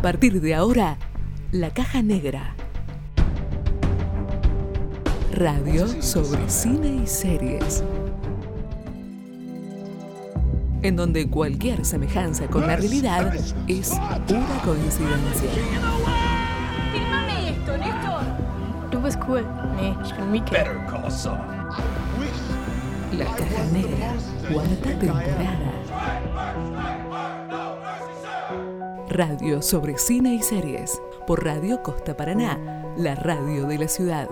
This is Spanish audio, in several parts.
A partir de ahora, La Caja Negra. Radio sobre cine y series. En donde cualquier semejanza con la realidad es pura coincidencia. Filmame esto, Néstor. Du bist cool. Nee, ich bin Mieke. La Caja Negra, cuarta temporada. Radio sobre cine y series por Radio Costa Paraná, la radio de la ciudad.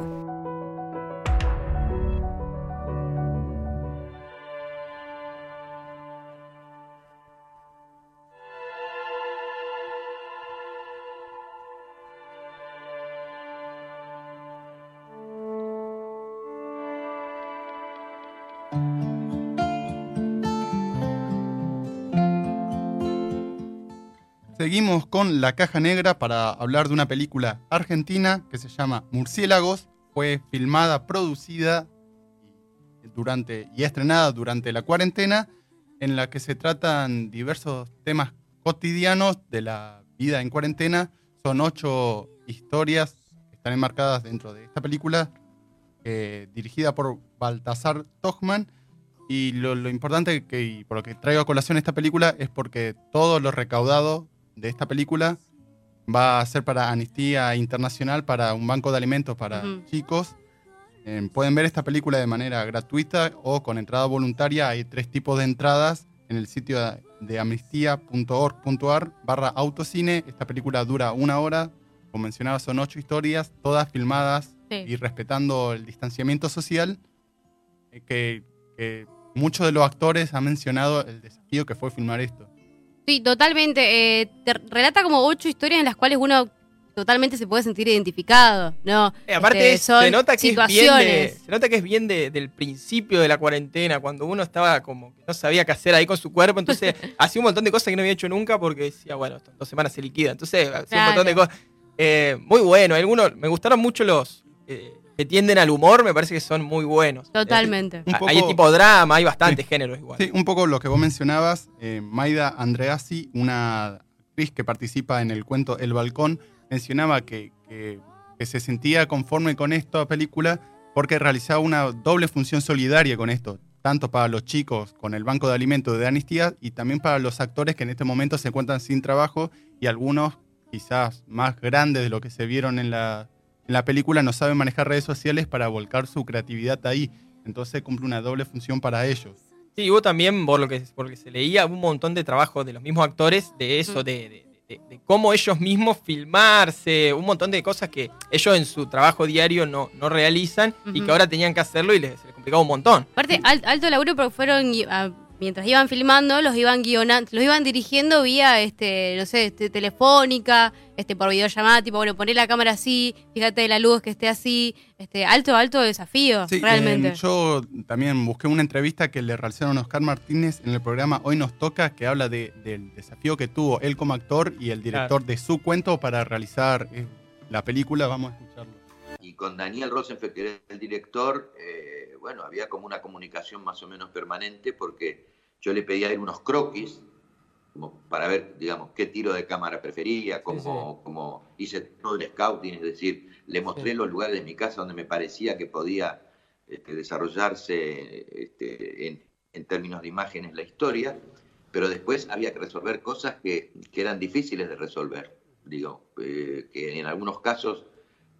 Seguimos con La Caja Negra para hablar de una película argentina que se llama Murciélagos. Fue filmada, producida durante, y estrenada durante la cuarentena, en la que se tratan diversos temas cotidianos de la vida en cuarentena. Son ocho historias que están enmarcadas dentro de esta película, eh, dirigida por Baltasar Tochman. Y lo, lo importante que, y por lo que traigo a colación esta película es porque todo lo recaudado de esta película va a ser para Amnistía Internacional, para un banco de alimentos para Ujú. chicos. Eh, pueden ver esta película de manera gratuita o con entrada voluntaria. Hay tres tipos de entradas en el sitio de amnistía.org.ar barra autocine. Esta película dura una hora. Como mencionaba, son ocho historias, todas filmadas Sí. y respetando el distanciamiento social. eh, que, que muchos de los actores han mencionado el desafío que fue filmar esto. Sí, totalmente. eh, te relata como ocho historias en las cuales uno totalmente se puede sentir identificado, ¿no? Eh, aparte, Este, es- son se nota que es bien, de, se nota que es bien de- del principio de la cuarentena, cuando uno estaba como que no sabía qué hacer ahí con su cuerpo, entonces hacía un montón de cosas que no había hecho nunca porque decía, bueno, dos semanas se liquida. Entonces, hacía un montón de cosas. Eh, muy bueno, algunos, me gustaron mucho los eh, que tienden al humor, me parece que son muy buenos. Totalmente. Un Eh, poco- Hay tipo drama, hay bastantes géneros igual. Sí, un poco lo que vos mencionabas, eh, Maida Andreassi, una actriz que participa en el cuento El Balcón, mencionaba que, que- que se sentía conforme con esta película porque realizaba una doble función solidaria con esto, tanto para los chicos con el Banco de Alimentos de Amnistía y también para los actores que en este momento se encuentran sin trabajo y algunos quizás más grandes de lo que se vieron en la, en la película no saben manejar redes sociales para volcar su creatividad ahí. Entonces cumple una doble función para ellos. Sí, hubo también, por lo que, por lo que se leía, un montón de trabajo de los mismos actores de eso, de, de- de- de cómo ellos mismos filmarse, un montón de cosas que ellos en su trabajo diario no, no realizan y que ahora tenían que hacerlo y les, se les complicaba un montón. Aparte, al- alto laburo porque fueron, ah, mientras iban filmando, los iban guionando, los iban dirigiendo vía, este, no sé, este, telefónica, este, por videollamada, tipo, bueno, poné la cámara así, fíjate la luz que esté así, este, alto, alto desafío, Sí, realmente. eh, yo también busqué una entrevista que le realizaron a Oscar Martínez en el programa Hoy nos toca, que habla de- del desafío que tuvo él como actor y el director de su cuento para realizar eh, la película. Vamos a escucharlo. y con Daniel Rosenfeld, que era el director, eh, bueno, había como una comunicación más o menos permanente porque yo le pedía a él unos croquis como para ver, digamos, qué tiro de cámara prefería, como, como hice todo el scouting, es decir, le mostré Sí. los lugares de mi casa donde me parecía que podía este, desarrollarse este, en, en términos de imágenes la historia, pero después había que resolver cosas que, que eran difíciles de resolver, digo, eh, que en algunos casos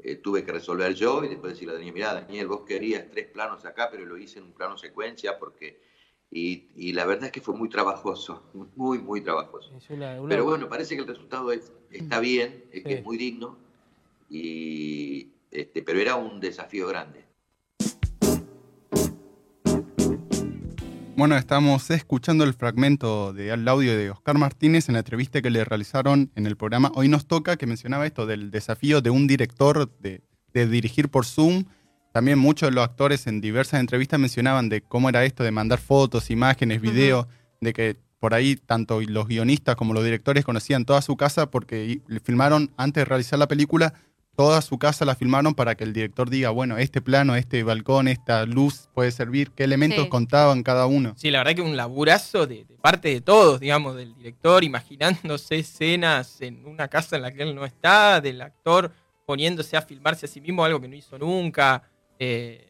eh, tuve que resolver yo y después decirle a Daniel, mira, Daniel, vos querías tres planos acá, pero lo hice en un plano secuencia porque... Y, y la verdad es que fue muy trabajoso, muy, muy trabajoso. Es una- una- Pero bueno, parece que el resultado es, está bien, es que es muy digno, y, este, pero era un desafío grande. Bueno, estamos escuchando el fragmento del audio de Oscar Martínez en la entrevista que le realizaron en el programa Hoy nos toca, que mencionaba esto del desafío de un director de, de dirigir por Zoom. También muchos de los actores en diversas entrevistas mencionaban de cómo era esto de mandar fotos, imágenes, videos, de que por ahí tanto los guionistas como los directores conocían toda su casa porque filmaron antes de realizar la película toda su casa la filmaron para que el director diga, bueno, este plano, este balcón, esta luz puede servir, qué elementos Sí. contaban cada uno. Sí, la verdad que un laburazo de, de parte de todos, digamos, del director imaginándose escenas en una casa en la que él no está, del actor poniéndose a filmarse a sí mismo, algo que no hizo nunca. Eh,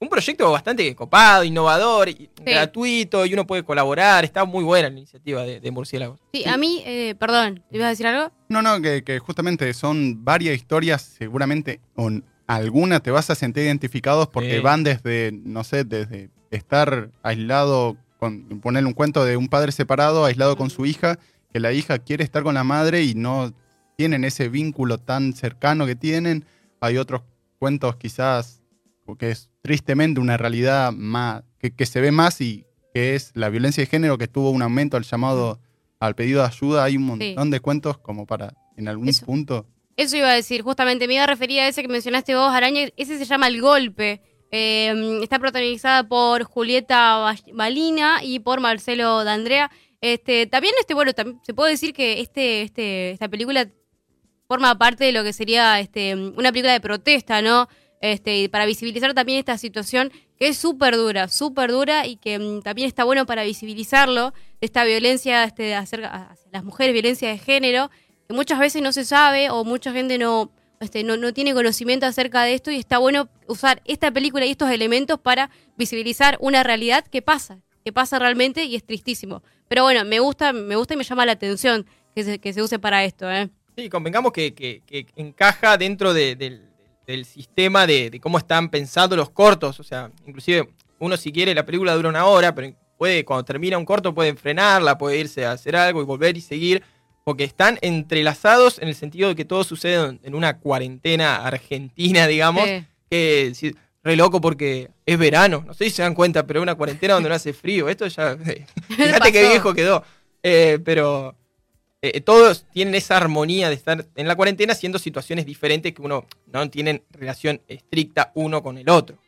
un proyecto bastante copado, innovador, y gratuito, y uno puede colaborar. Está muy buena la iniciativa de, de Murciélagos. Sí, a mí, eh, perdón, ¿te ibas a decir algo? No, no, que, que justamente son varias historias, seguramente con alguna te vas a sentir identificados porque Sí. van desde, no sé, desde estar aislado, con ponerle un cuento de un padre separado, aislado con su hija, que la hija quiere estar con la madre y no tienen ese vínculo tan cercano que tienen. Hay otros cuentos quizás que es tristemente una realidad más, que, que se ve más y que es la violencia de género que tuvo un aumento al llamado al pedido de ayuda. Hay un montón de cuentos como para en algún Eso. punto. Eso iba a decir, justamente me iba a referir a ese que mencionaste vos, Araña, ese se llama El Golpe. Eh, está protagonizada por Julieta Ba- Balina y por Marcelo D'Andrea. Este, también, este, bueno, tam- se puede decir que este, este, esta película forma parte de lo que sería este, una película de protesta, ¿no? Este, y para visibilizar también esta situación que es súper dura, súper dura y que mm, también está bueno para visibilizarlo, esta violencia este, hacia las mujeres, violencia de género, que muchas veces no se sabe o mucha gente no, este, no, no tiene conocimiento acerca de esto y está bueno usar esta película y estos elementos para visibilizar una realidad que pasa, que pasa realmente y es tristísimo. Pero bueno, me gusta, me gusta y me llama la atención que se, que se use para esto, ¿eh? Sí, convengamos que encaja dentro de- del, del sistema de, de cómo están pensados los cortos. O sea, inclusive uno si quiere la película dura una hora, pero puede, cuando termina un corto pueden frenarla, puede irse a hacer algo y volver y seguir. Porque están entrelazados en el sentido de que todo sucede en- una cuarentena argentina, digamos. Sí. Que sí, re loco porque es verano. No sé si se dan cuenta, pero una cuarentena donde no hace frío. Esto ya. Fíjate qué viejo quedó. Eh, pero eh, todos tienen esa armonía de estar en la cuarentena haciendo situaciones diferentes que uno no tienen relación estricta uno con el otro.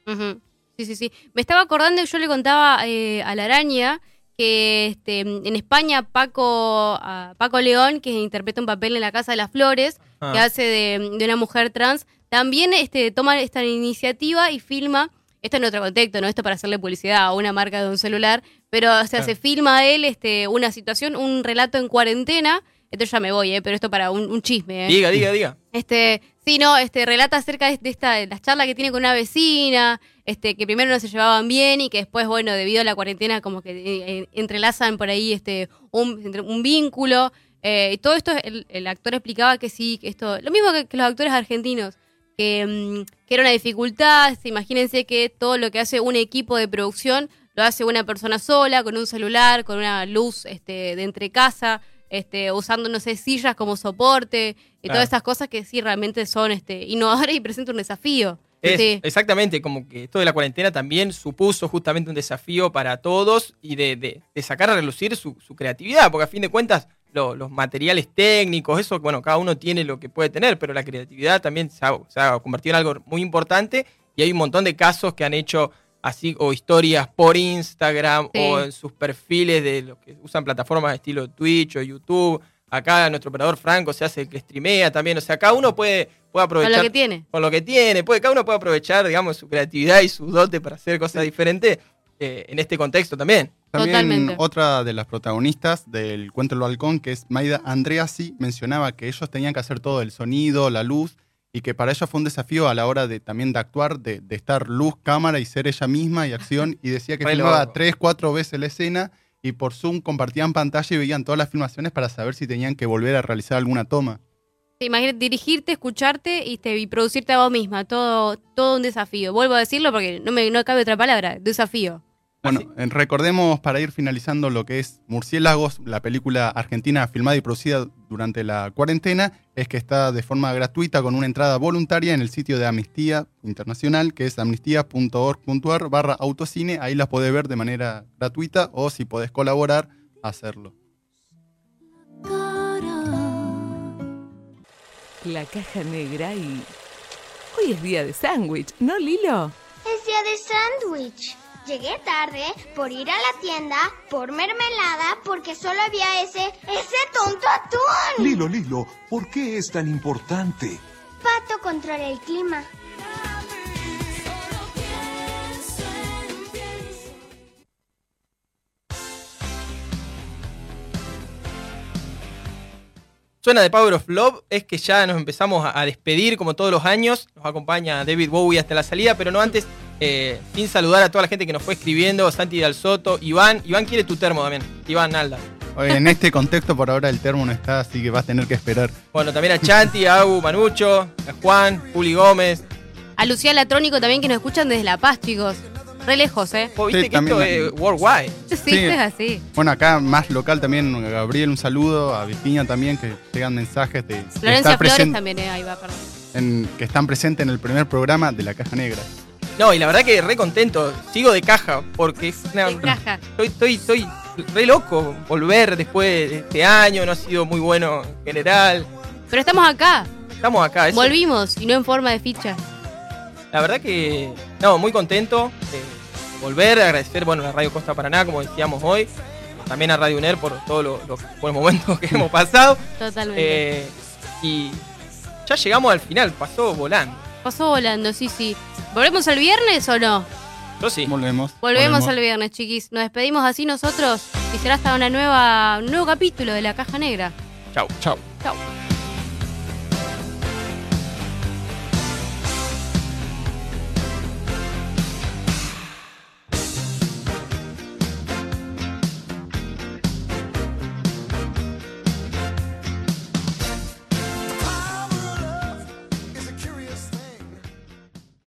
Sí, sí, sí. Me estaba acordando, yo le contaba eh, a la araña que este, en España Paco, a Paco León, que interpreta un papel en la Casa de las Flores, que hace de, de una mujer trans, también este, toma esta iniciativa y filma, esto en otro contexto, no esto para hacerle publicidad a una marca de un celular, pero o sea, Claro. se filma a él este, una situación, un relato en cuarentena, esto ya me voy, eh, pero esto para un, un chisme. eh. Diga, diga, diga. Este, sí, no, este, relata acerca de, esta, de las charlas que tiene con una vecina, este, que primero no se llevaban bien y que después, bueno, debido a la cuarentena, como que eh, entrelazan por ahí este, un, vínculo. eh, y todo esto, el, el actor explicaba que sí, que esto, lo mismo que, que los actores argentinos, que, mm, que era una dificultad. imagínense que todo lo que hace un equipo de producción lo hace una persona sola, con un celular, con una luz este, de entre casa, este, usando, no sé, sillas como soporte y Claro. todas esas cosas que sí realmente son este, innovadoras y presentan un desafío. Es- Sí. Exactamente, como que esto de la cuarentena también supuso justamente un desafío para todos y de, de- de sacar a relucir su, su creatividad, porque a fin de cuentas lo- los materiales técnicos, eso, bueno, cada uno tiene lo que puede tener, pero la creatividad también se ha, se ha convertido en algo muy importante y hay un montón de casos que han hecho así o historias por Instagram Sí. o en sus perfiles de los que usan plataformas de estilo Twitch o YouTube. Acá nuestro operador Franco se hace el que streamea también, o sea, cada uno puede, puede Con aprovechar lo que tiene. con lo que tiene. Puede, cada uno puede aprovechar, digamos, su creatividad y su dote para hacer cosas diferentes eh, en este contexto también. También Totalmente. otra de las protagonistas del cuento El Balcón, que es Maida Andreasi, mencionaba que ellos tenían que hacer todo, el sonido, la luz, y que para ella fue un desafío a la hora de también de actuar, de, de estar luz, cámara y ser ella misma y acción, y decía que filmaba tres, cuatro veces la escena, y por Zoom compartían pantalla y veían todas las filmaciones para saber si tenían que volver a realizar alguna toma. Sí, Imagínate dirigirte, escucharte y, te, y producirte a vos misma. Todo, todo un desafío. Vuelvo a decirlo porque no me no cabe otra palabra. Desafío. Bueno, Así- recordemos para ir finalizando lo que es Murciélagos, la película argentina filmada y producida durante la cuarentena, es que está de forma gratuita con una entrada voluntaria en el sitio de Amnistía Internacional, que es amnistía.org.ar barra autocine. Ahí la podés ver de manera gratuita o si podés colaborar, hacerlo. La caja negra y... Hoy es día de sándwich, ¿no, Lilo? Es día de sándwich. Llegué tarde por ir a la tienda, por mermelada, porque solo había ese, ese tonto atún. Lilo, Lilo, ¿por qué es tan importante? Pato controla el clima. Suena de Power of Love, es que ya nos empezamos a, a despedir como todos los años. Nos acompaña David Bowie hasta la salida, pero no antes, eh, sin saludar a toda la gente que nos fue escribiendo, Santi Dal Soto, Iván. Iván quiere tu termo también, Iván Nalda. Oye, En este contexto por ahora el termo no está, así que vas a tener que esperar. Bueno, también a Chanti, a Agu, Manucho, a Juan, Juli Gómez. A Lucía Latrónico también que nos escuchan desde La Paz, chicos. Re lejos, ¿eh? Vos viste Sí, que esto también. es worldwide. Sí, Sí. es así. Bueno, acá más local también, a Gabriel un saludo, a Virginia también, que llegan mensajes de, de Florencia Flores también, eh, ahí va, perdón. en- que están presentes en el primer programa de La Caja Negra. No, y la verdad que re contento. Sigo de caja, porque es una- De caja. Estoy, estoy, estoy re loco volver después de este año, no ha sido muy bueno en general. Pero estamos acá. Estamos acá, eso- Volvimos y no en forma de ficha. La verdad que, no, muy contento de volver, agradecer, bueno, a la Radio Costa Paraná, como decíamos hoy, también a Radio UNER por todos los los buenos momentos que hemos pasado. Totalmente. Eh, y ya llegamos al final, pasó volando. Pasó volando, sí, sí. ¿Volvemos el viernes o no? Yo sí. Volvemos. Volvemos el viernes, chiquis. Nos despedimos así nosotros y será hasta una nueva, un nuevo capítulo de La Caja Negra. Chau. Chao. Chau.